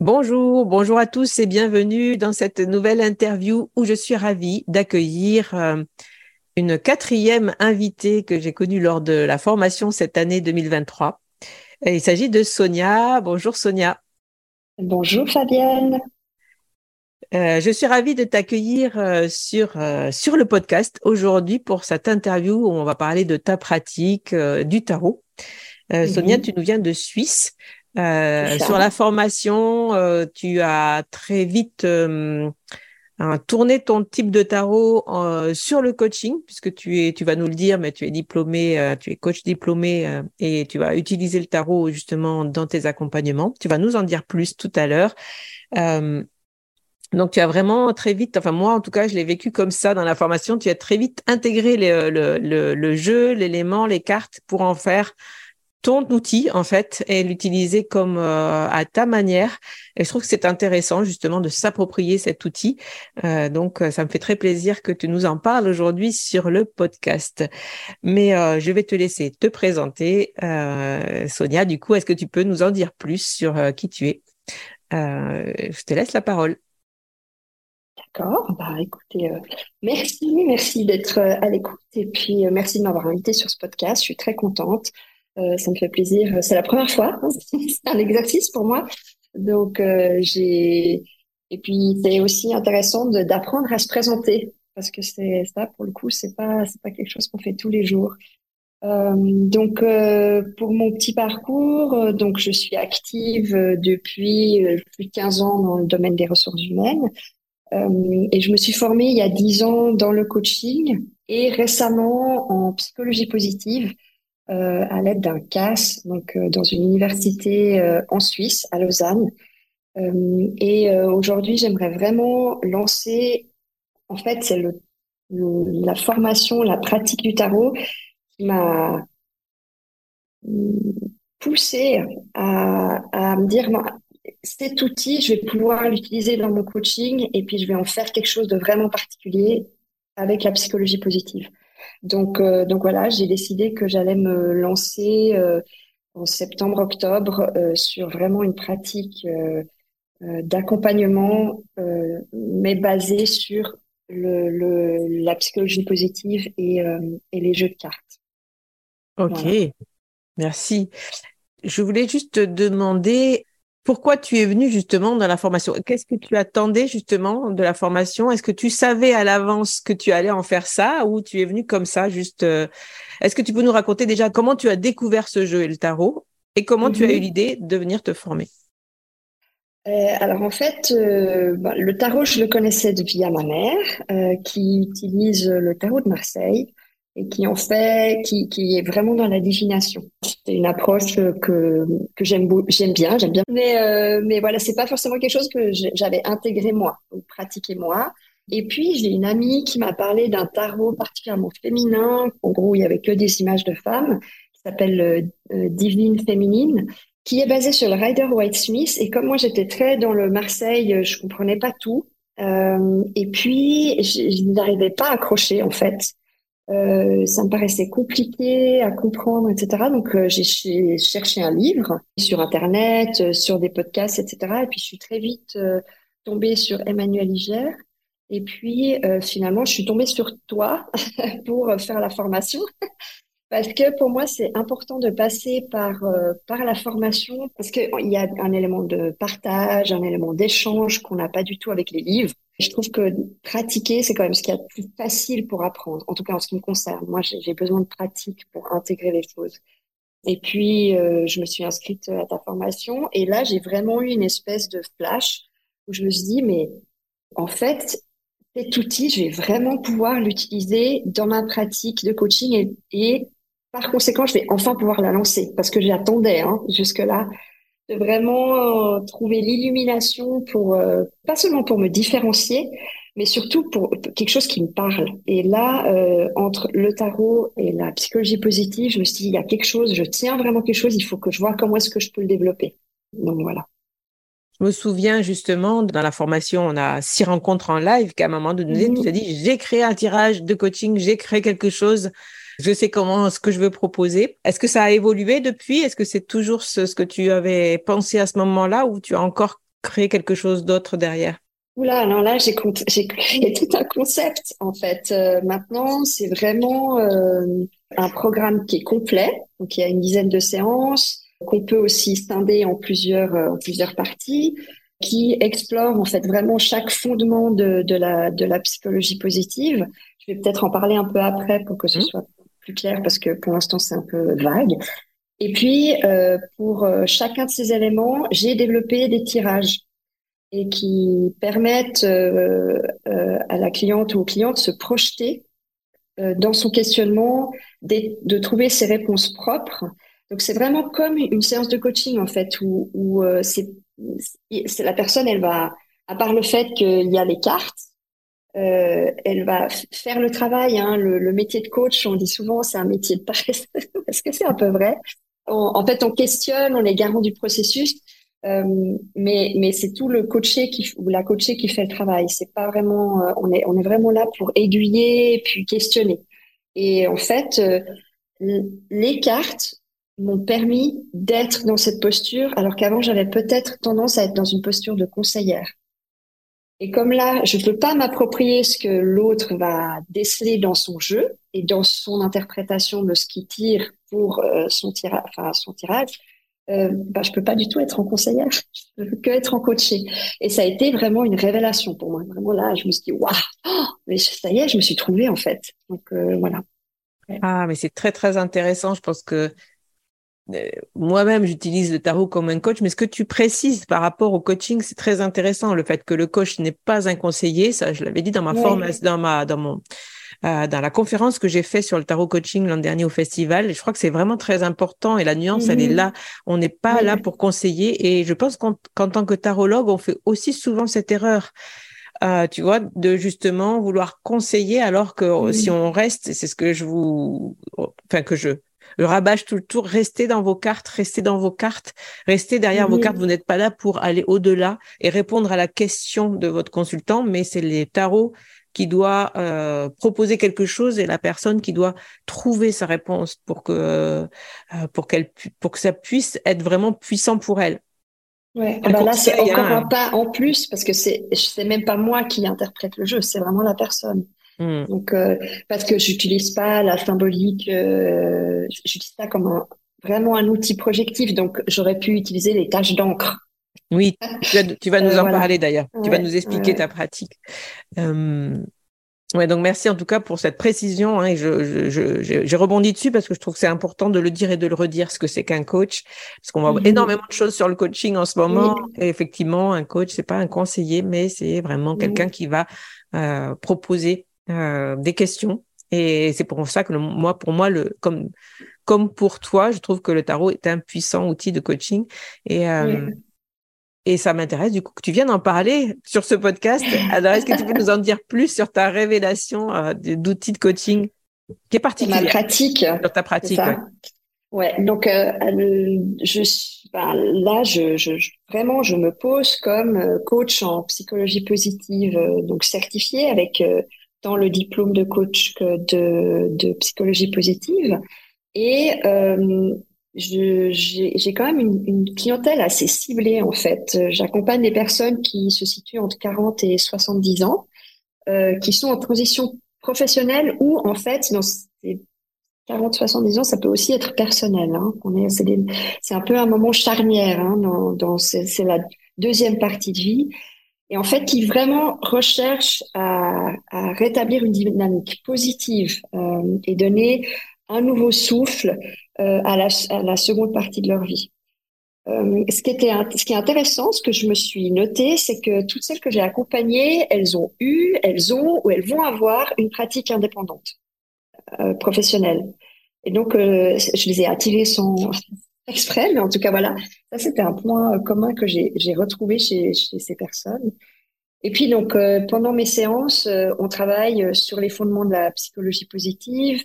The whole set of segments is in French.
Bonjour, bonjour à tous et bienvenue dans cette nouvelle interview où je suis ravie d'accueillir euh, une quatrième invitée que j'ai connue lors de la formation cette année 2023. il s'agit de Sonia. Bonjour Sonia. Bonjour Fabienne. Euh, je suis ravie de t'accueillir euh, sur, sur le podcast aujourd'hui pour cette interview où on va parler de ta pratique du tarot. Sonia, mhm. tu nous viens de Suisse. Euh, sur la formation, euh, tu as très vite euh, tourné ton type de tarot sur le coaching, puisque tu es, tu vas nous le dire, mais tu es diplômé, tu es coach diplômé et tu vas utiliser le tarot justement dans tes accompagnements. Tu vas nous en dire plus tout à l'heure. donc tu as vraiment très vite, enfin moi en tout cas je l'ai vécu comme ça dans la formation, tu as très vite intégré le, le, le jeu, l'élément, les cartes pour en faire ton outil en fait et l'utiliser comme euh, à ta manière. Et je trouve que c'est intéressant justement de s'approprier cet outil. Euh, donc euh, ça me fait très plaisir que tu nous en parles aujourd'hui sur le podcast. Mais je vais te laisser te présenter, Sonia. Du coup, est-ce que tu peux nous en dire plus sur qui tu es? Je te laisse la parole. D'accord. Bah, écoutez, merci, merci d'être à l'écoute et puis merci de m'avoir invité sur ce podcast. Je suis très contente. Euh, ça me fait plaisir. C'est la première fois. c'est un exercice pour moi. Donc, euh, j'ai. Et puis, c'est aussi intéressant d'apprendre à se présenter parce que c'est ça, pour le coup, c'est pas c'est pas quelque chose qu'on fait tous les jours. Euh, donc, euh, pour mon petit parcours, euh, donc je suis active depuis plus de 15 ans dans le domaine des ressources humaines. et je me suis formée il y a 10 ans dans le coaching et récemment en psychologie positive euh, à l'aide d'un CAS, donc euh, dans une université euh, en Suisse, à Lausanne. et aujourd'hui, j'aimerais vraiment lancer, en fait, c'est le, la formation, la pratique du tarot qui m'a poussé à, à me dire, cet outil, je vais pouvoir l'utiliser dans mon coaching et puis je vais en faire quelque chose de vraiment particulier avec la psychologie positive. Donc, euh, donc voilà, j'ai décidé que j'allais me lancer euh, en septembre-octobre euh, sur vraiment une pratique d'accompagnement, mais basée sur le, le, la psychologie positive et, et les jeux de cartes. Ok, merci. Je voulais juste te demander pourquoi tu es venu justement dans la formation? Qu'est-ce que tu attendais justement de la formation? Est-ce que tu savais à l'avance que tu allais en faire ça ou tu es venu comme ça juste euh, Est-ce que tu peux nous raconter déjà comment tu as découvert ce jeu et le tarot et comment tu as eu mhm. l'idée de venir te former? Euh, alors en fait, euh, bah, le tarot, je le connaissais via ma mère, qui utilise le tarot de Marseille et qui en fait, qui, qui est vraiment dans la divination. C'est une approche que, que j'aime j'aime bien, j'aime bien. Mais, euh, mais voilà, c'est pas forcément quelque chose que j'avais intégré moi, pratiqué moi. Et puis, j'ai une amie qui m'a parlé d'un tarot particulièrement féminin. En gros, il y avait que des images de femmes, qui s'appelle euh, euh, Divine Féminine, qui est basé sur le Rider White Smith. Et comme moi, j'étais très dans le Marseille, je comprenais pas tout. Euh, et puis, je n'arrivais pas à accrocher, en fait. Euh, ça me paraissait compliqué à comprendre, etc. Donc euh, j'ai cherché un livre sur Internet, euh, sur des podcasts, etc. Et puis je suis très vite tombée sur Emmanuel Iger. Et puis finalement, je suis tombée sur toi pour faire la formation. Parce que pour moi, c'est important de passer par, par la formation, parce qu'il y a un élément de partage, un élément d'échange qu'on n'a pas du tout avec les livres. Je trouve que pratiquer, c'est quand même ce qui est le plus facile pour apprendre, en tout cas en ce qui me concerne. Moi, j'ai besoin de pratique pour intégrer les choses. Et puis, euh, je me suis inscrite à ta formation et là, j'ai vraiment eu une espèce de flash où je me suis dit, mais en fait, cet outil, je vais vraiment pouvoir l'utiliser dans ma pratique de coaching et, et, par conséquent, je vais enfin pouvoir la lancer parce que j'attendais hein, jusque-là de vraiment euh, trouver l'illumination pour euh, pas seulement pour me différencier, mais surtout pour quelque chose qui me parle. Et là, euh, entre le tarot et la psychologie positive, je me suis dit il y a quelque chose, je tiens vraiment quelque chose, il faut que je vois comment est-ce que je peux le développer. Donc voilà. Je me souviens justement, dans la formation, on a six rencontres en live qu'à un moment donné, mm tu as dit, j'ai créé un tirage de coaching, j'ai créé quelque chose je sais comment ce que je veux proposer. Est-ce que ça a évolué depuis? Est-ce que c'est toujours ce, que tu avais pensé à ce moment-là ou tu as encore créé quelque chose d'autre derrière? Oula, alors là, j'ai, créé tout un concept, en fait. Euh, maintenant, c'est vraiment euh, un programme qui est complet. Donc, il y a une dizaine de séances qu'on peut aussi scinder en plusieurs, euh, en plusieurs parties qui explore en fait vraiment chaque fondement de, de, la, de la psychologie positive. Je vais peut-être en parler un peu après pour que ce mmh. soit clair parce que pour l'instant c'est un peu vague. Et puis euh, pour euh, chacun de ces éléments, j'ai développé des tirages et qui permettent euh, à la cliente ou au client de se projeter dans son questionnement, de, trouver ses réponses propres. Donc c'est vraiment comme une séance de coaching en fait où, où c'est la personne elle va à part le fait qu'il y a les cartes euh, elle va faire le travail. Hein, le, métier de coach, on dit souvent, c'est un métier de paresse, parce que c'est un peu vrai. en fait, on questionne, on est garant du processus, euh, mais, mais c'est tout le coaché qui, ou la coachée qui fait le travail. C'est pas vraiment, euh, on est, on est vraiment là pour aiguiller puis questionner. Et en fait, euh, les cartes m'ont permis d'être dans cette posture, alors qu'avant j'avais peut-être tendance à être dans une posture de conseillère. Et comme là, je ne peux pas m'approprier ce que l'autre va déceler dans son jeu et dans son interprétation de ce qu'il tire pour euh, son, tirage, enfin, son tirage, euh, bah, je peux pas du tout être en conseillère, je peux que être en coaché. Et ça a été vraiment une révélation pour moi. Vraiment là, je me suis dit, waouh, mais ça y est, je me suis trouvée en fait. Donc euh, voilà. Ah, mais c'est très très intéressant. Je pense que moi-même, j'utilise le tarot comme un coach, mais ce que tu précises par rapport au coaching, c'est très intéressant. Le fait que le coach n'est pas un conseiller, ça, je l'avais dit dans ma formation, dans ma, dans mon, euh, dans la conférence que j'ai fait sur le tarot coaching l'an dernier au festival. je crois que c'est vraiment très important et la nuance, elle est mhm. là. On n'est pas là pour conseiller. Et je pense qu'en tant que tarologue, on fait aussi souvent cette erreur. Euh, tu vois, de justement vouloir conseiller alors que si on reste, c'est ce que je vous, enfin que je le rabâche tout le tour, restez dans vos cartes, restez dans vos cartes, restez derrière vos cartes. Vous n'êtes pas là pour aller au-delà et répondre à la question de votre consultant, mais c'est les tarots qui doit euh, proposer quelque chose et la personne qui doit trouver sa réponse pour que euh, pour qu'elle pour que ça puisse être vraiment puissant pour elle. Ouais, bah là c'est encore un pas en plus parce que c'est c'est même pas moi qui interprète le jeu, c'est vraiment la personne. Mm. Donc, parce que j'utilise pas la symbolique, j'utilise ça comme un, vraiment un outil projectif. Donc, j'aurais pu utiliser les tâches d'encre. Oui, tu vas, nous en parler d'ailleurs. tu vas nous expliquer ta pratique. Ouais, donc merci en tout cas pour cette précision. Hein, je, je, j'ai rebondi dessus parce que je trouve que c'est important de le dire et de le redire ce que c'est qu'un coach, parce qu'on voit mhm. énormément de choses sur le coaching en ce moment. Et effectivement, un coach, c'est pas un conseiller, mais c'est vraiment quelqu'un qui va euh, proposer euh, des questions. Et c'est pour ça que moi, pour moi, le comme comme pour toi, je trouve que le tarot est un puissant outil de coaching. Et euh, et ça m'intéresse du coup que tu viennes en parler sur ce podcast. Alors, est-ce que tu peux nous en dire plus sur ta révélation euh, d'outils de coaching qui est particulière Ma pratique. Sur ta pratique. Ouais. Donc, euh, je ben, là, je, je, vraiment, je me pose comme coach en psychologie positive, donc certifié avec tant le diplôme de coach que de, de psychologie positive. Et j'ai quand même une, une, clientèle assez ciblée en fait. J'accompagne des personnes qui se situent entre 40 et 70 ans, euh, qui sont en transition professionnelle ou en fait dans ces 40-70 ans, ça peut aussi être personnel. Hein. On est, c'est, un peu un moment charnière hein, dans, dans c'est, la deuxième partie de vie. Et en fait, qui vraiment recherche à, à rétablir une dynamique positive euh, et donner un nouveau souffle euh, à, la, à, la, seconde partie de leur vie. Euh, ce, qui était, ce qui est intéressant, ce que je me suis noté, c'est que toutes celles que j'ai accompagnées, elles ont eu, elles ont ou elles vont avoir une pratique indépendante, euh, professionnelle. Et donc, euh, je les ai attirées sans exprès, mais en tout cas, voilà, ça c'était un point commun que j'ai retrouvé chez, ces personnes. Et puis, donc, euh, pendant mes séances, on travaille sur les fondements de la psychologie positive,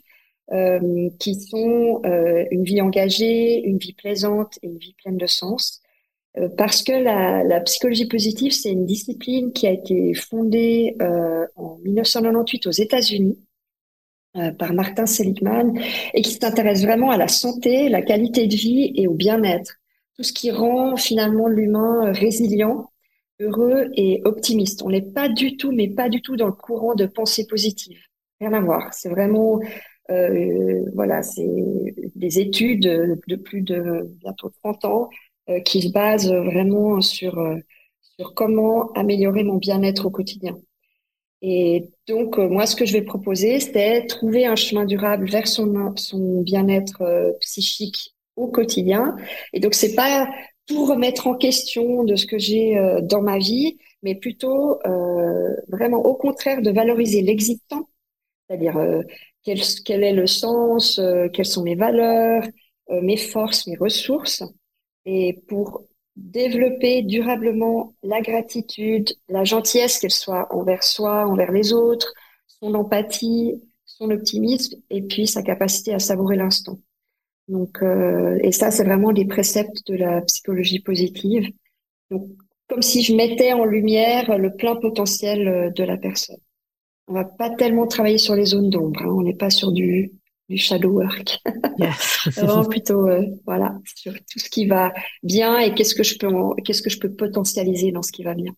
euh, qui sont euh, une vie engagée, une vie plaisante et une vie pleine de sens. Euh, parce que la, psychologie positive, c'est une discipline qui a été fondée en 1998 aux États-Unis par Martin Seligman et qui s'intéresse vraiment à la santé, la qualité de vie et au bien-être. Tout ce qui rend finalement l'humain résilient, heureux et optimiste. On n'est pas du tout, mais pas du tout dans le courant de pensée positive. Rien à voir. C'est vraiment euh, voilà, c'est des études de plus de bientôt 30 ans euh, qui se basent vraiment sur, euh, sur comment améliorer mon bien-être au quotidien. Et donc, moi, ce que je vais proposer, c'est trouver un chemin durable vers son, son bien-être psychique au quotidien. Et donc, c'est pas tout remettre en question de ce que j'ai dans ma vie, mais plutôt vraiment au contraire de valoriser l'existant, c'est-à-dire quel, quel, est le sens, euh, quelles sont mes valeurs, euh, mes forces, mes ressources, et pour développer durablement la gratitude, la gentillesse, qu'elle soit envers soi, envers les autres, son empathie, son optimisme, et puis sa capacité à savourer l'instant. Donc, euh, et ça, c'est vraiment des préceptes de la psychologie positive. Donc, comme si je mettais en lumière le plein potentiel de la personne on va pas tellement travailler sur les zones d'ombre. Hein. On n'est pas sur du, du shadow work. Vraiment plutôt, euh, voilà, sur tout ce qui va bien et qu'est-ce que je peux, qu'est-ce que je peux potentialiser dans ce qui va bien.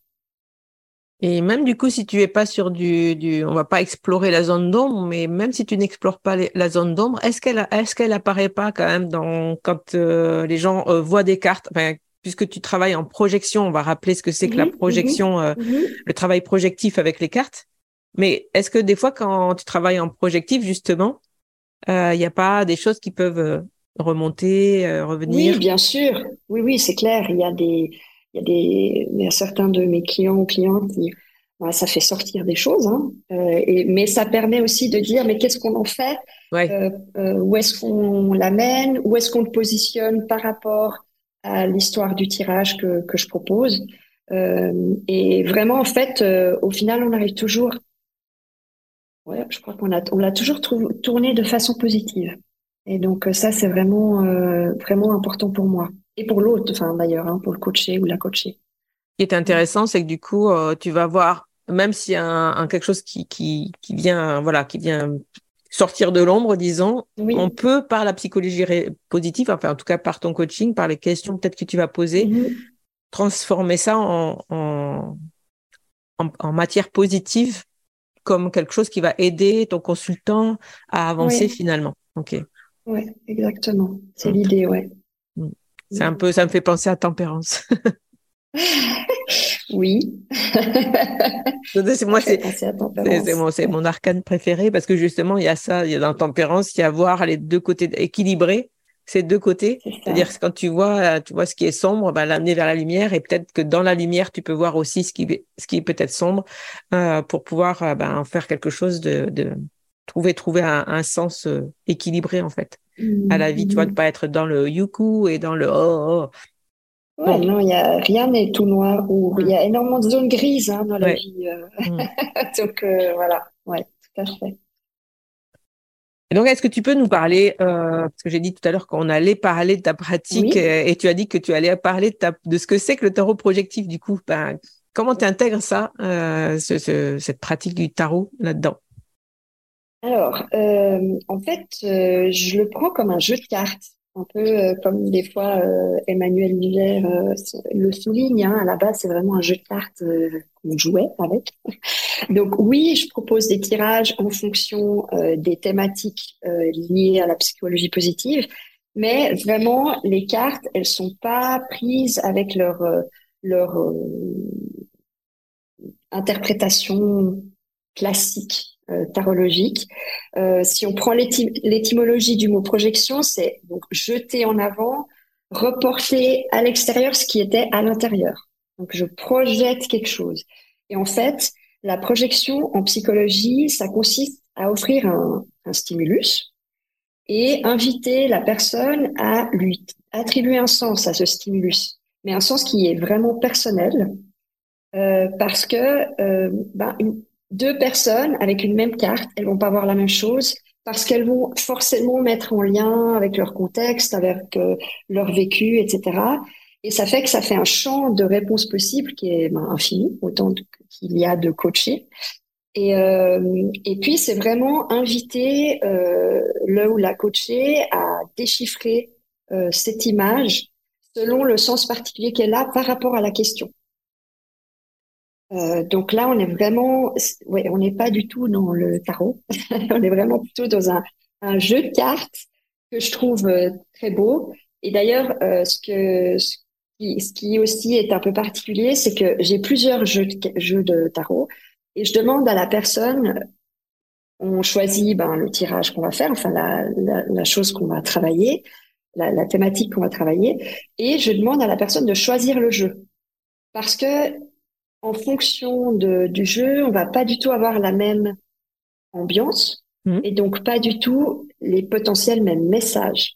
Et même du coup, si tu es pas sur du, du, on va pas explorer la zone d'ombre, mais même si tu n'explores pas la zone d'ombre, est-ce qu'elle, est-ce qu'elle apparaît pas quand même dans quand euh, les gens euh, voient des cartes, enfin, puisque tu travailles en projection, on va rappeler ce que c'est que la mhm, projection, mhm, mhm. le travail projectif avec les cartes. Mais est-ce que des fois, quand tu travailles en projectif, justement, il euh, n'y a pas des choses qui peuvent euh, remonter, euh, revenir? Oui, bien sûr. Oui, oui, c'est clair. Il y a des, il y a des, il y a certains de mes clients ou clientes qui, ça fait sortir des choses, hein, et, mais ça permet aussi de dire, mais qu'est-ce qu'on en fait? Ouais. Où est-ce qu'on l'amène? Où est-ce qu'on le positionne par rapport à l'histoire du tirage que, que je propose? Et vraiment, en fait, au final, on arrive toujours Ouais, je crois qu'on a, on l'a toujours tourné de façon positive. Et donc euh, ça, c'est vraiment, euh, vraiment important pour moi et pour l'autre, enfin d'ailleurs, hein, pour le coacher ou la coacher. Ce qui est intéressant, c'est que du coup, euh, tu vas voir, même s'il y a un, quelque chose qui, qui, qui vient, voilà, qui vient sortir de l'ombre, disons, on peut par la psychologie positive, enfin en tout cas par ton coaching, par les questions peut-être que tu vas poser, mm-hmm. transformer ça en, en, en, en matière positive comme quelque chose qui va aider ton consultant à avancer finalement. Ok. Oui, exactement. C'est l'idée, ouais. Mm. C'est un peu, ça me fait penser à tempérance. oui. c'est moi, c'est mon, mon arcane préféré parce que justement, il y a ça, il y a dans tempérance, il y a voir les deux côtés équilibrés ces deux côtés. C'est-à-dire quand tu vois, tu vois ce qui est sombre, bah, l'amener vers la lumière et peut-être que dans la lumière, tu peux voir aussi ce qui, ce qui est peut-être sombre euh, pour pouvoir euh, bah, en faire quelque chose de, de trouver trouver un, un sens euh, équilibré en fait à la vie. Tu vois, de mm-hmm. pas être dans le yuku et dans le oh. oh. non, il y a rien n'est tout noir ou il y a énormément de zones grises hein, dans la vie. Mm. Donc voilà, ouais, tout à fait. Et donc, est-ce que tu peux nous parler, euh, parce que j'ai dit tout à l'heure qu'on allait parler de ta pratique euh, et, tu as dit que tu allais parler de, ta, de ce que c'est que le tarot projectif, du coup. Ben, comment tu intègres ça, euh, ce, cette pratique du tarot là-dedans? Alors, euh, en fait, euh, je le prends comme un jeu de cartes un peu euh, comme des fois euh, Emmanuel Miller euh, le souligne. Hein, à la base, c'est vraiment un jeu de cartes qu'on jouait avec. Donc oui, je propose des tirages en fonction des thématiques liées à la psychologie positive, mais vraiment les cartes, elles sont pas prises avec leur leur interprétation classique euh, tarologique. Euh, si on prend l'étymologie du mot projection, c'est donc jeter en avant, reporter à l'extérieur ce qui était à l'intérieur. Donc je projette quelque chose. Et en fait, la projection en psychologie, ça consiste à offrir un, un stimulus et inviter la personne à lui attribuer un sens à ce stimulus, mais un sens qui est vraiment personnel, euh, parce que euh, ben, une, deux personnes avec une même carte, elles vont pas voir la même chose parce qu'elles vont forcément mettre en lien avec leur contexte, avec euh, leur vécu, etc. Et ça fait que ça fait un champ de réponses possibles qui est ben, infini, autant qu'il y a de coachés. Et, euh, et puis, c'est vraiment inviter euh, le ou la coachée à déchiffrer euh, cette image selon le sens particulier qu'elle a par rapport à la question. Euh, donc là, on est vraiment, ouais, on n'est pas du tout dans le tarot. on est vraiment plutôt dans un, jeu de cartes que je trouve euh, très beau. Et d'ailleurs, euh, ce que ce qui, aussi est un peu particulier, c'est que j'ai plusieurs jeux de, jeux de tarot et je demande à la personne, on choisit ben, le tirage qu'on va faire, enfin la, la, la chose qu'on va travailler, la, la thématique qu'on va travailler, et je demande à la personne de choisir le jeu parce que en fonction de, du jeu, on va pas du tout avoir la même ambiance mmh. et donc pas du tout les potentiels mêmes messages,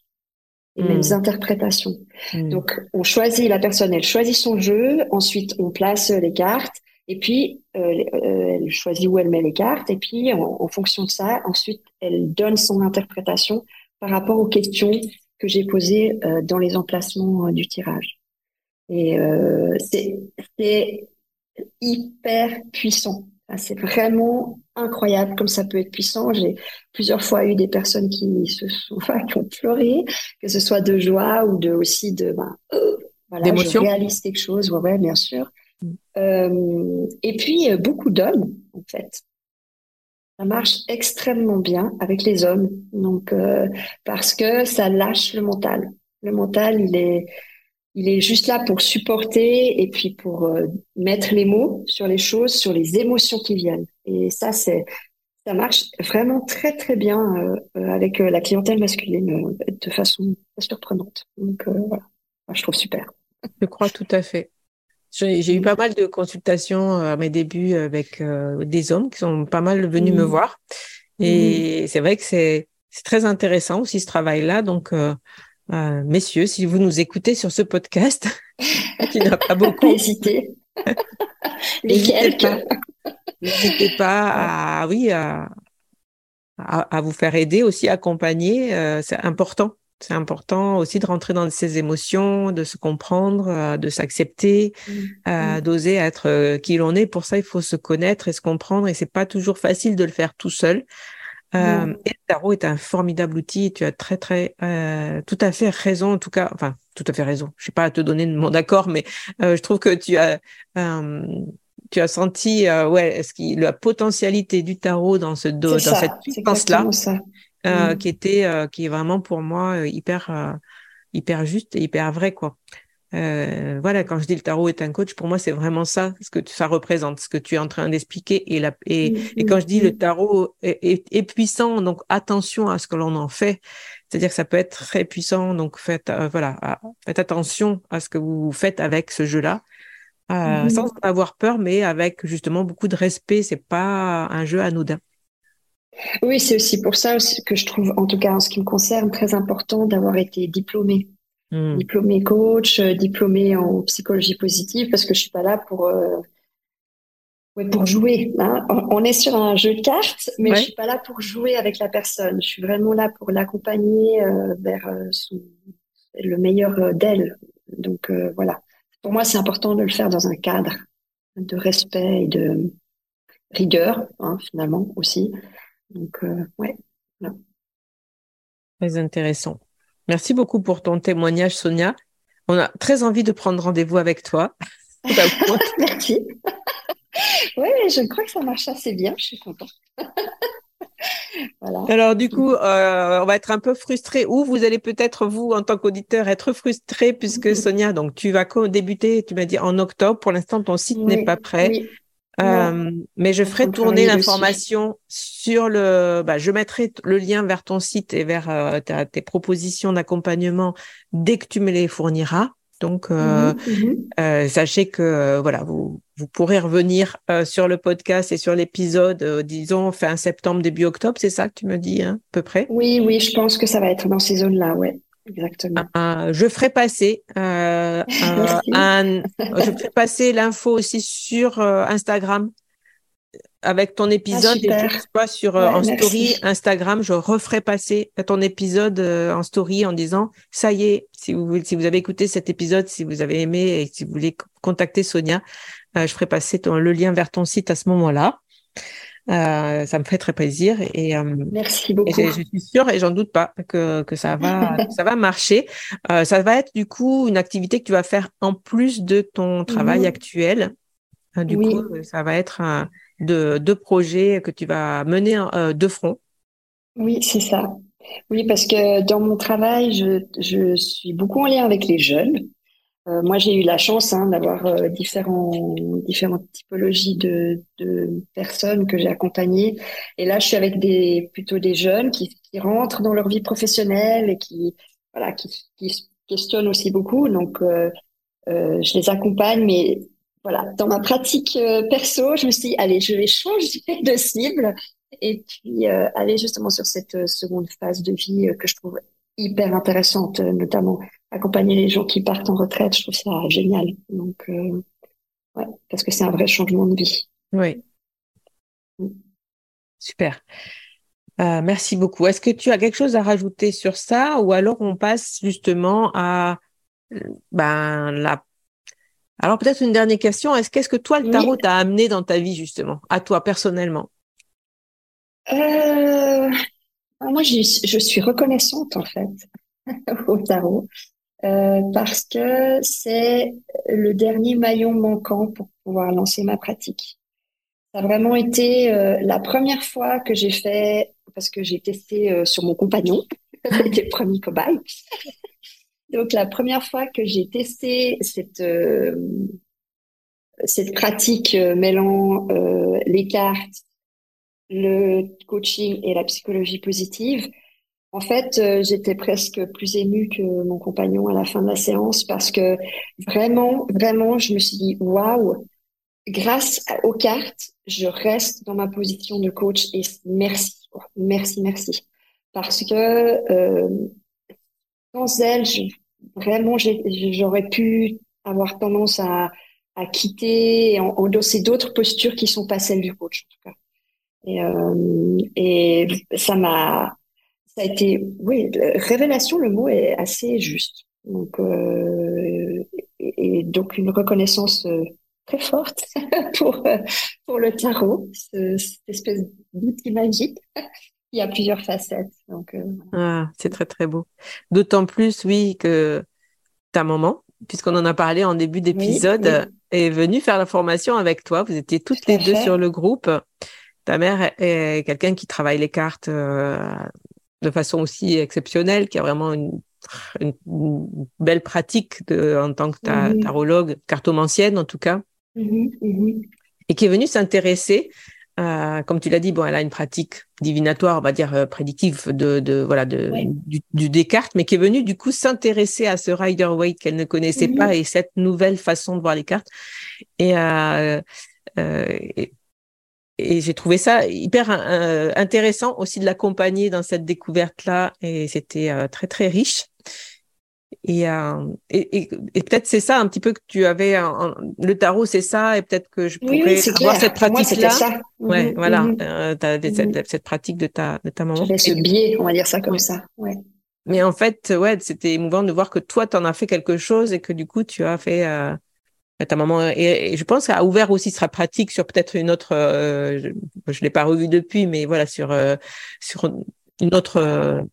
les mêmes mmh. interprétations. Mmh. Donc on choisit la personne, elle choisit son jeu, ensuite on place les cartes et puis euh, euh, elle choisit où elle met les cartes et puis en, en, fonction de ça, ensuite elle donne son interprétation par rapport aux questions que j'ai posées euh, dans les emplacements euh, du tirage. Et euh, c'est hyper puissant. C'est vraiment incroyable comme ça peut être puissant. J'ai plusieurs fois eu des personnes qui se sont, qui ont pleuré, que ce soit de joie ou de aussi de, ben, euh, voilà, je réalise quelque chose. Ouais, ouais bien sûr. Mm. Euh, et puis euh, beaucoup d'hommes, en fait. Ça marche extrêmement bien avec les hommes, donc euh, parce que ça lâche le mental. Le mental, il est, il est juste là pour supporter et puis pour euh, mettre les mots sur les choses, sur les émotions qui viennent. Et ça, c'est ça marche vraiment très très bien euh, euh avec euh, la clientèle masculine de façon surprenante. Donc voilà, je trouve super. Je crois tout à fait. J'ai eu pas mal de consultations à mes débuts avec des hommes qui sont pas mal venus me mmh. voir. Et mmh. c'est vrai que c'est très intéressant aussi ce travail-là. Donc, euh, messieurs, si vous nous écoutez sur ce podcast, qui n'a pas beaucoup hésité, n'hésitez pas, à, oui, à, à, vous faire aider aussi, accompagner. Euh, c'est important. C'est important aussi de rentrer dans ses émotions, de se comprendre, euh, de s'accepter, mmh. euh, d'oser être qui l'on est. Pour ça, il faut se connaître et se comprendre. Et c'est pas toujours facile de le faire tout seul. Euh, et le tarot est un formidable outil. tu as très, très, euh, tout à fait raison, en tout cas, enfin, tout à fait raison. Je sais pas à te donner mon accord, mais euh, je trouve que tu as, euh, tu as senti ouais, ce qui, la potentialité du tarot dans, ce, dans cette puissance-là, mm. qui, était, qui est vraiment pour moi hyper, hyper juste et hyper vrai. quoi. Euh, voilà, quand je dis le tarot est un coach, pour moi, c'est vraiment ça, ce que ça représente, ce que tu es en train d'expliquer. Et, la, et, et, quand je dis le tarot est, est, puissant, donc attention à ce que l'on en fait. C'est-à-dire que ça peut être très puissant, donc faites, euh, voilà, faites attention à ce que vous faites avec ce jeu-là, euh, mm. sans avoir peur, mais avec justement beaucoup de respect. C'est pas un jeu anodin. Oui, c'est aussi pour ça que je trouve, en tout cas en ce qui me concerne, très important d'avoir été diplômée. Hmm. diplômé coach, euh, diplômé en psychologie positive, parce que je suis pas là pour euh, pour jouer. Hein. On est sur un jeu de cartes, mais je suis pas là pour jouer avec la personne. Je suis vraiment là pour l'accompagner euh, vers le meilleur d'elle. Donc voilà. Pour moi, c'est important de le faire dans un cadre de respect et de rigueur, hein, finalement aussi. Donc ouais. Très intéressant. Merci beaucoup pour ton témoignage, Sonia. On a très envie de prendre rendez-vous avec toi. Merci. oui, je crois que ça marche assez bien. Je suis contente. Alors du coup, euh, on va être un peu frustré ou vous allez peut-être vous en tant qu'auditeur être frustré puisque Sonia, donc tu vas débuter, tu m'as dit en octobre. Pour l'instant, ton site n'est pas prêt. Euh, mais je ferai tourner l'information sur le. Bah, je mettrai le lien vers ton site et vers euh, tes propositions d'accompagnement dès que tu me les fourniras. Donc, euh, mhm, mhm. euh sachez que voilà, vous, vous pourrez revenir sur le podcast et sur l'épisode, disons fin septembre début octobre. C'est ça que tu me dis, hein, à peu près? Oui, oui, je pense que ça va être dans ces zones-là, ouais. Exactement. Euh, je ferai passer euh, un, je ferai passer l'info aussi sur euh, Instagram avec ton épisode ah, sur en story Instagram, je referai passer ton épisode en story en disant ça y est, si vous si vous avez écouté cet épisode, si vous avez aimé et si vous voulez contacter Sonia, je ferai passer ton, le lien vers ton site à ce moment-là. Euh, ça me fait très plaisir et euh, merci beaucoup. je, suis sûre et j'en doute pas que, que ça va ça va marcher. Euh, ça va être du coup une activité que tu vas faire en plus de ton travail actuel. du coup, ça va être de deux projets que tu vas mener de front. Oui, c'est ça. Oui, parce que dans mon travail, je, je suis beaucoup en lien avec les jeunes. Euh, moi, j'ai eu la chance hein, d'avoir euh, différents, différentes typologies de, de personnes que j'ai accompagnées. Et là, je suis avec des, plutôt des jeunes qui, qui rentrent dans leur vie professionnelle et qui, voilà, qui, qui se questionnent aussi beaucoup. Donc, euh, euh je les accompagne, mais voilà, dans ma pratique perso, je me suis dit, allez, je vais changer de cible et puis aller justement sur cette seconde phase de vie que je trouve hyper intéressante, notamment accompagner les gens qui partent en retraite, je trouve ça génial. Donc, euh, ouais, parce que c'est un vrai changement de vie. Oui. Mm. Super. Euh, merci beaucoup. Est-ce que tu as quelque chose à rajouter sur ça ou alors on passe justement à ben, la... Alors peut-être une dernière question. Est-ce qu'est-ce que toi, le tarot t'a amené dans ta vie justement, à toi personnellement? Euh... Moi, je suis reconnaissante en fait au tarot. Euh, parce que c'est le dernier maillon manquant pour pouvoir lancer ma pratique. Ça a vraiment été euh, la première fois que j'ai fait, parce que j'ai testé euh, sur mon compagnon, c'était le premier cobaye. Donc la première fois que j'ai testé cette cette pratique mêlant les cartes, le coaching et la psychologie positive, en fait, euh, j'étais presque plus émue que mon compagnon à la fin de la séance parce que vraiment, vraiment, je me suis dit, waouh, grâce aux cartes, je reste dans ma position de coach et merci, merci, merci. Parce que euh, sans elle, vraiment, j'aurais pu avoir tendance à, à quitter et endosser d'autres postures qui sont pas celles du coach, en tout cas. Et, euh, et ça m'a ça a été, oui, révélation, le mot est assez juste. Donc, euh, et, donc une reconnaissance euh, très forte pour euh, pour le tarot, cette espèce d'outil magique. Il y a plusieurs facettes. Donc, ah, c'est très très beau. D'autant plus, oui, que ta maman puisqu'on en a parlé en début d'épisode, est venue faire la formation avec toi. Vous étiez toutes les deux sur le groupe. Ta mère est quelqu'un qui travaille les cartes de façon aussi exceptionnelle, qui a vraiment une, belle pratique de, en tant que ta, tarologue, cartomancienne en tout cas, et qui est venue s'intéresser euh, comme tu l'as dit, bon, elle a une pratique divinatoire, on va dire euh, prédictive de, de voilà de du, du, Descartes, mais qui est venue du coup s'intéresser à ce Rider Waite qu'elle ne connaissait mhm. pas et cette nouvelle façon de voir les cartes. Et, euh et, et j'ai trouvé ça hyper intéressant aussi de l'accompagner dans cette découverte là, et c'était très très riche. Euh, et, et, et, peut-être c'est ça un petit peu que tu avais le tarot, c'est ça, et peut-être que je pourrais avoir cette pratique-là. Ouais, mhm, voilà, mhm. euh, cette, cette, pratique de ta de ta maman. J'avais ce biais, on va dire ça comme ça. Ouais. Mais en fait, ouais, c'était émouvant de voir que toi, tu en as fait quelque chose et que du coup, tu as fait euh, ta maman. Et, je pense a ouvert aussi sa pratique sur peut-être une autre. Euh, je, je l'ai pas revu depuis, mais voilà, sur sur une autre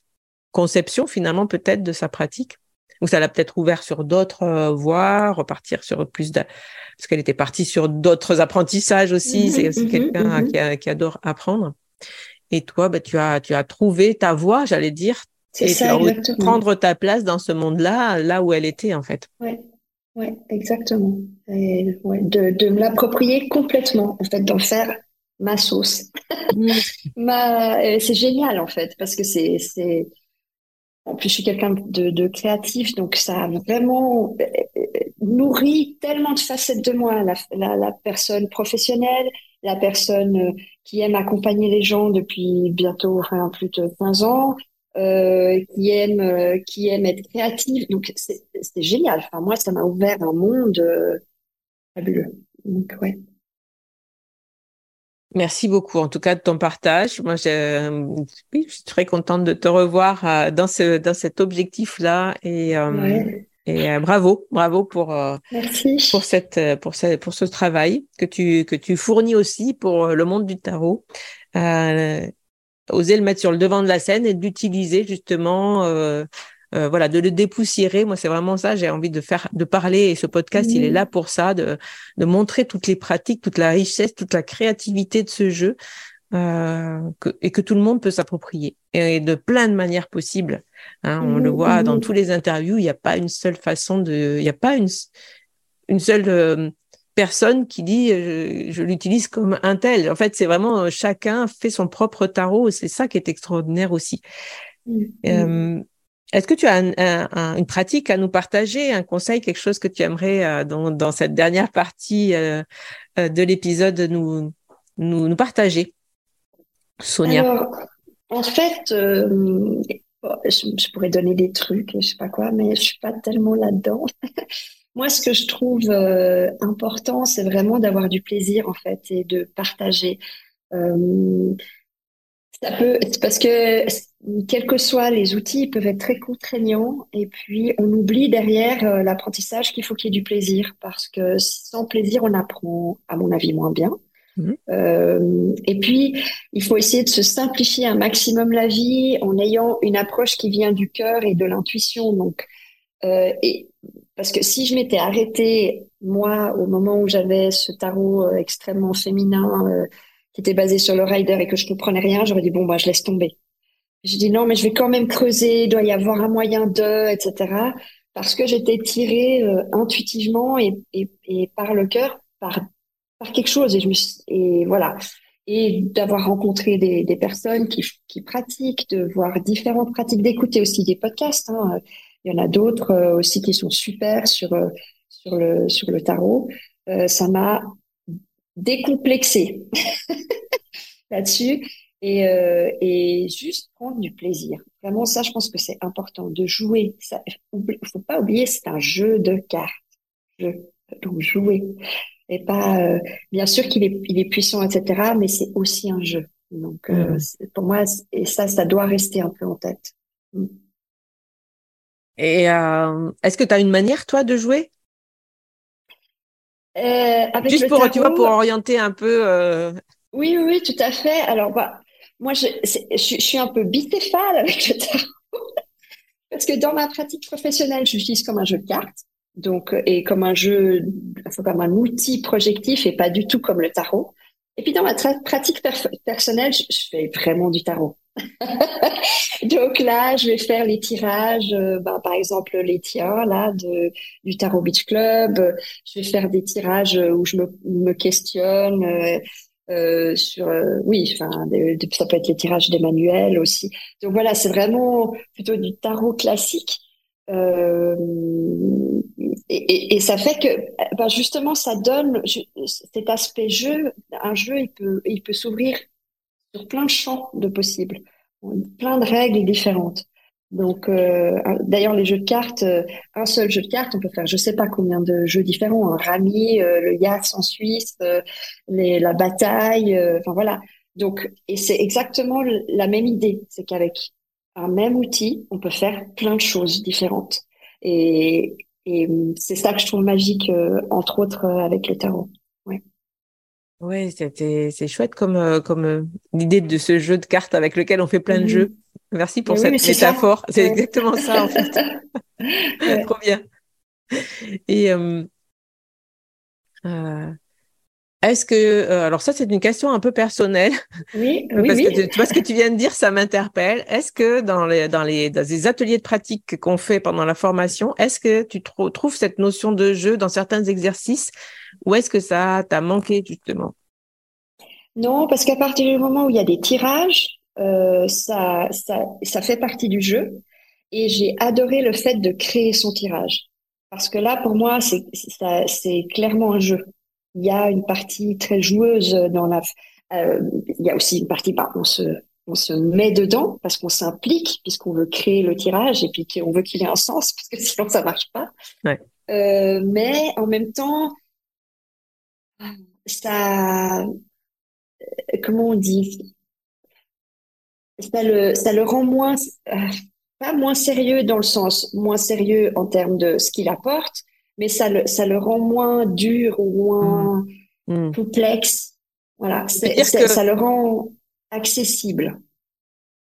conception finalement peut-être de sa pratique. Ou ça l'a peut-être ouvert sur d'autres euh, voies, repartir sur plus de... Parce qu'elle était partie sur d'autres apprentissages aussi. Mhm, c'est aussi mhm, quelqu'un mhm. qui, adore apprendre. Et toi, bah, tu, as, tu as trouvé ta voie, j'allais dire. C'est ça, exactement. prendre ta place dans ce monde-là, là où elle était, en fait. Ouais, ouais exactement. Et, ouais, de, de me l'approprier complètement, en fait, d'en faire ma sauce. ma... C'est génial, en fait, parce que c'est en plus, je suis quelqu'un de, créatif, donc ça a vraiment euh, nourri tellement de facettes de moi, la, personne professionnelle, la personne euh, qui aime accompagner les gens depuis bientôt enfin, plus de 15 ans, euh, qui aime qui aime être créative. Donc c'est génial. Enfin moi, ça m'a ouvert un monde fabuleux. Donc ouais. Merci beaucoup, en tout cas, de ton partage. Moi, je, je suis très contente de te revoir euh, dans ce dans cet objectif-là et euh, et euh, bravo, bravo pour pour cette pour ce pour ce travail que tu que tu fournis aussi pour le monde du tarot. Oser le mettre sur le devant de la scène et d'utiliser justement euh, voilà, de le dépoussiérer. Moi, c'est vraiment ça. J'ai envie de faire, de parler. Et ce podcast, il est là pour ça, de, de montrer toutes les pratiques, toute la richesse, toute la créativité de ce jeu, euh, que, et que tout le monde peut s'approprier et de plein de manières possibles. Hein, on le voit dans tous les interviews. Il n'y a pas une seule façon de, il n'y a pas une une seule euh, personne qui dit je, l'utilise comme un tel. En fait, c'est vraiment chacun fait son propre tarot. C'est ça qui est extraordinaire aussi. Est-ce que tu as une pratique à nous partager, un conseil, quelque chose que tu aimerais euh, dans, cette dernière partie euh, euh, de l'épisode nous, nous, partager, Sonia En fait, je, pourrais donner des trucs, je sais pas quoi, mais je suis pas tellement là-dedans. Moi, ce que je trouve important, c'est vraiment d'avoir du plaisir en fait et de partager. Ça peut, parce que quels que soient les outils, ils peuvent être très contraignants et puis on oublie derrière euh, l'apprentissage qu'il faut qu'il y ait du plaisir parce que sans plaisir, on apprend, à mon avis, moins bien. Mmh. Euh, et puis, il faut essayer de se simplifier un maximum la vie en ayant une approche qui vient du cœur et de l'intuition. Donc, euh, et parce que si je m'étais arrêtée moi au moment où j'avais ce tarot euh, extrêmement féminin euh, qui était basé sur le rider et que je ne comprenais rien, j'aurais dit bon bah je laisse tomber. Je dis non mais je vais quand même creuser, il doit y avoir un moyen de, etc. Parce que j'étais tirée euh, intuitivement et, par le cœur, par par quelque chose et voilà et d'avoir rencontré des, personnes qui, qui pratiquent, de voir différentes pratiques, d'écouter aussi des podcasts. Hein. Il y en a d'autres euh, aussi qui sont super sur euh, sur le sur le tarot. ça m'a décomplexer là-dessus et, euh, et juste prendre du plaisir. Vraiment, ça, je pense que c'est important de jouer. Il faut pas oublier, c'est un jeu de cartes. donc jouer. Et pas, euh, bien sûr qu'il est, il est puissant, etc., mais c'est aussi un jeu. Donc, euh, mmh. pour moi, et ça, ça doit rester un peu en tête. Mmh. Et est-ce que tu as une manière, toi, de jouer? Euh, Juste pour, tu vois, pour orienter un peu. Euh... Oui, oui, tout à fait. Alors, bah, moi, je, je, suis un peu bicéphale avec le tarot. Parce que dans ma pratique professionnelle, je l'utilise comme un jeu de cartes. Donc, et comme un jeu, comme un outil projectif et pas du tout comme le tarot. Et puis dans ma pratique personnelle, je, fais vraiment du tarot. Donc là, je vais faire les tirages, euh, bah, par exemple les tiens là de du Tarot Beach Club. Je vais faire des tirages où je me, questionne euh, euh, sur, euh, oui, enfin, ça peut être les tirages d'Emmanuel aussi. Donc voilà, c'est vraiment plutôt du tarot classique. Euh, et, ça fait que, ben justement, ça donne cet aspect jeu. Un jeu, il peut, il peut s'ouvrir sur plein de champs de possibles, plein de règles différentes. Donc, euh, d'ailleurs, les jeux de cartes, euh, un seul jeu de cartes, on peut faire je sais pas combien de jeux différents. Rami, euh, le Yass en Suisse, les, la bataille, enfin voilà. Donc, et c'est exactement la même idée, c'est qu'avec un même outil, on peut faire plein de choses différentes. Et, et c'est ça que je trouve magique, entre autres avec le tarot. Ouais. Oui, c'était c'est chouette comme comme l'idée de ce jeu de cartes avec lequel on fait plein de mm-hmm. jeux. Merci pour cette métaphore. C'est exactement ça, en fait. Trop bien. Et euh, euh, est-ce que, euh, alors ça, c'est une question un peu personnelle. Oui, oui, Parce que tu, vois ce que tu viens de dire, ça m'interpelle. Est-ce que dans les, dans les, dans les ateliers de pratique qu'on fait pendant la formation, est-ce que tu trouves cette notion de jeu dans certains exercices ou est-ce que ça t'a manqué justement? Non, parce qu'à partir du moment où il y a des tirages, euh, ça, ça, ça fait partie du jeu. Et j'ai adoré le fait de créer son tirage. Parce que là, pour moi, c'est, c'est clairement un jeu. Il y a une partie très joueuse dans la. Euh, il y a aussi une partie, bah, on se, on se met dedans parce qu'on s'implique puisqu'on veut créer le tirage et puis qu'on veut qu'il ait un sens parce que sinon ça marche pas. Ouais. Euh, mais en même temps, ça, comment on dit, ça le, ça le rend moins, euh, pas moins sérieux dans le sens moins sérieux en termes de ce qu'il apporte, mais ça le, ça le rend moins dur ou moins mmh. Mmh. complexe. Voilà, c'est, ça le rend accessible.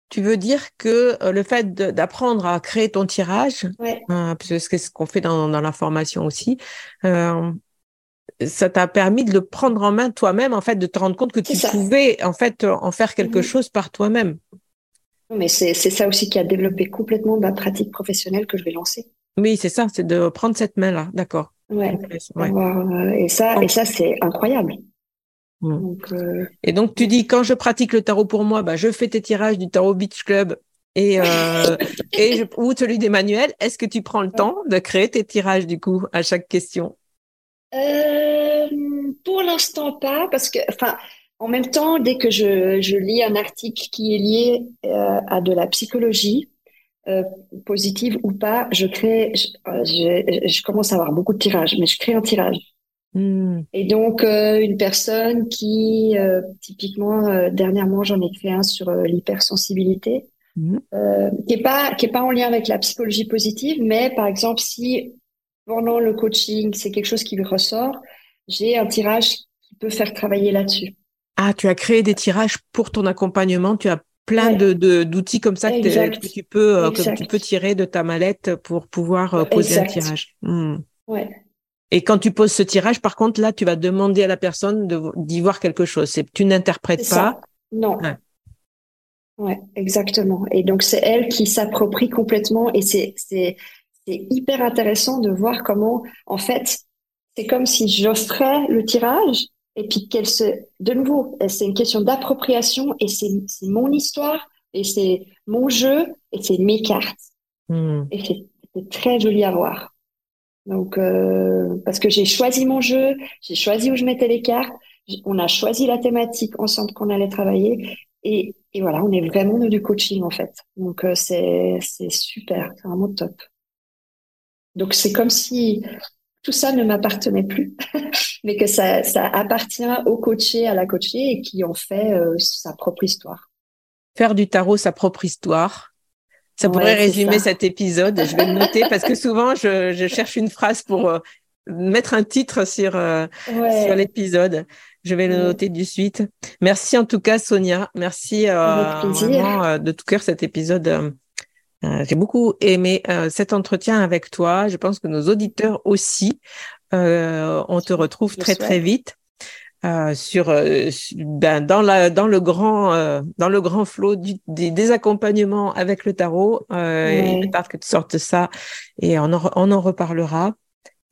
Tu veux dire que euh, le fait d'apprendre à créer ton tirage, ouais. euh, parce que c'est ce qu'on fait dans, dans, la formation aussi, euh, ça t'a permis de le prendre en main toi-même, en fait, de te rendre compte que tu pouvais en fait en faire quelque mmh. chose par toi-même. Mais c'est ça aussi qui a développé complètement ma pratique professionnelle que je vais lancer. Oui, c'est ça, c'est de prendre cette main-là, d'accord. Ouais. Et ça, et ça c'est incroyable. Donc, euh... Et donc, tu dis, quand je pratique le tarot pour moi, bah, je fais tes tirages du Tarot Beach Club et, euh, et je, ou celui d'Emmanuel. Est-ce que tu prends le temps de créer tes tirages, du coup, à chaque question? Euh, Pour l'instant, pas, parce que, enfin, en même temps, dès que je, je lis un article qui est lié à de la psychologie, euh, positive ou pas, je crée, je, euh, je, je, commence à avoir beaucoup de tirages, mais je crée un tirage. Hmm. Et donc, euh, une personne qui, euh, typiquement, dernièrement, j'en ai créé un sur l'hypersensibilité, hmm. qui est pas qui est pas en lien avec la psychologie positive, mais par exemple, si pendant le coaching, c'est quelque chose qui lui ressort, j'ai un tirage qui peut faire travailler là-dessus. Ah, tu as créé des tirages pour ton accompagnement. Tu as plein de d'outils comme ça que, tu peux euh, que tu peux tirer de ta mallette pour pouvoir euh, poser un tirage. Hmm. Ouais. Et quand tu poses ce tirage, par contre, là, tu vas demander à la personne d'y voir quelque chose. Tu n'interprètes pas. Non. Ouais. ouais. exactement. Et donc c'est elle qui s'approprie complètement et c'est hyper intéressant de voir comment en fait c'est comme si j'offrais le tirage et puis qu'elle se, de nouveau, c'est une question d'appropriation et c'est mon histoire et c'est mon jeu et c'est mes cartes. Hmm. Et c'est très joli à voir. Donc, euh, parce que j'ai choisi mon jeu, j'ai choisi où je mettais les cartes, on a choisi la thématique ensemble qu'on allait travailler et, et, voilà, on est vraiment dans du coaching en fait. Donc, euh, c'est super, c'est vraiment top. Donc, c'est comme si tout ça ne m'appartenait plus, mais que ça, ça, appartient au coaché, à la coachée et qui en fait euh, sa propre histoire. Faire du tarot sa propre histoire. Ça pourrait résumer cet épisode. Je vais le noter parce que souvent je, je cherche une phrase pour euh, mettre un titre sur, euh, sur l'épisode. Je vais le noter du suite. Merci en tout cas Sonia. Merci vraiment, de tout cœur cet épisode J'ai beaucoup aimé cet entretien avec toi. Je pense que nos auditeurs aussi. on te retrouve très très vite. Euh, sur ben, dans la dans le grand dans le grand flot des, des, accompagnements avec le tarot euh, il que tu sortes ça et on en, on en reparlera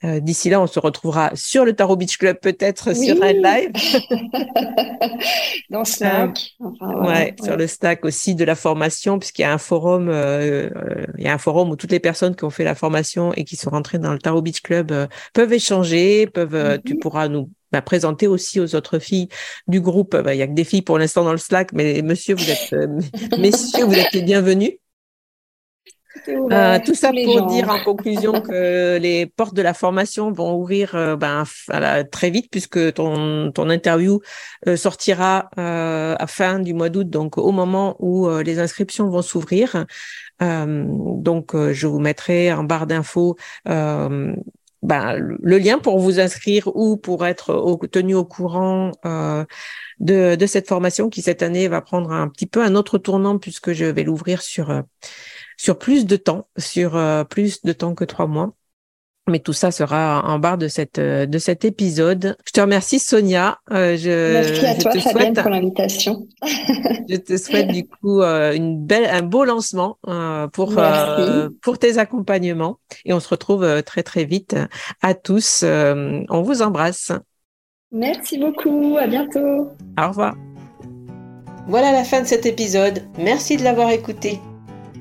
euh, D'ici là, on se retrouvera sur le Tarot Beach Club, peut-être sur un live. Dans Slack. Enfin, ouais, sur le Slack aussi de la formation, puisqu'il y a un forum, euh, euh, il y a un forum où toutes les personnes qui ont fait la formation et qui sont rentrées dans le Tarot Beach Club peuvent échanger, peuvent, tu mhm. pourras nous bah, présenter aussi aux autres filles du groupe. Bah, il y a que des filles pour l'instant dans le Slack, mais monsieur, vous êtes, messieurs, vous êtes les bienvenus. Euh, tout ça pour dire en conclusion que les portes de la formation vont ouvrir euh, ben, très vite puisque ton, ton interview euh, sortira à fin du mois d'août, donc au moment où les inscriptions vont s'ouvrir. donc je vous mettrai en barre d'infos ben, le lien pour vous inscrire ou pour être tenu au courant de, de cette formation qui cette année va prendre un petit peu un autre tournant puisque je vais l'ouvrir sur sur plus de temps, sur euh, plus de temps que trois mois. Mais tout ça sera en barre de cette euh, de cet épisode. Je te remercie Sonia. Euh, je, Merci à toi Fabienne pour l'invitation. je te souhaite du coup une belle un beau lancement pour pour tes accompagnements et on se retrouve très très vite à tous. on vous embrasse. Merci beaucoup. À bientôt. Au revoir. Voilà la fin de cet épisode. Merci de l'avoir écouté.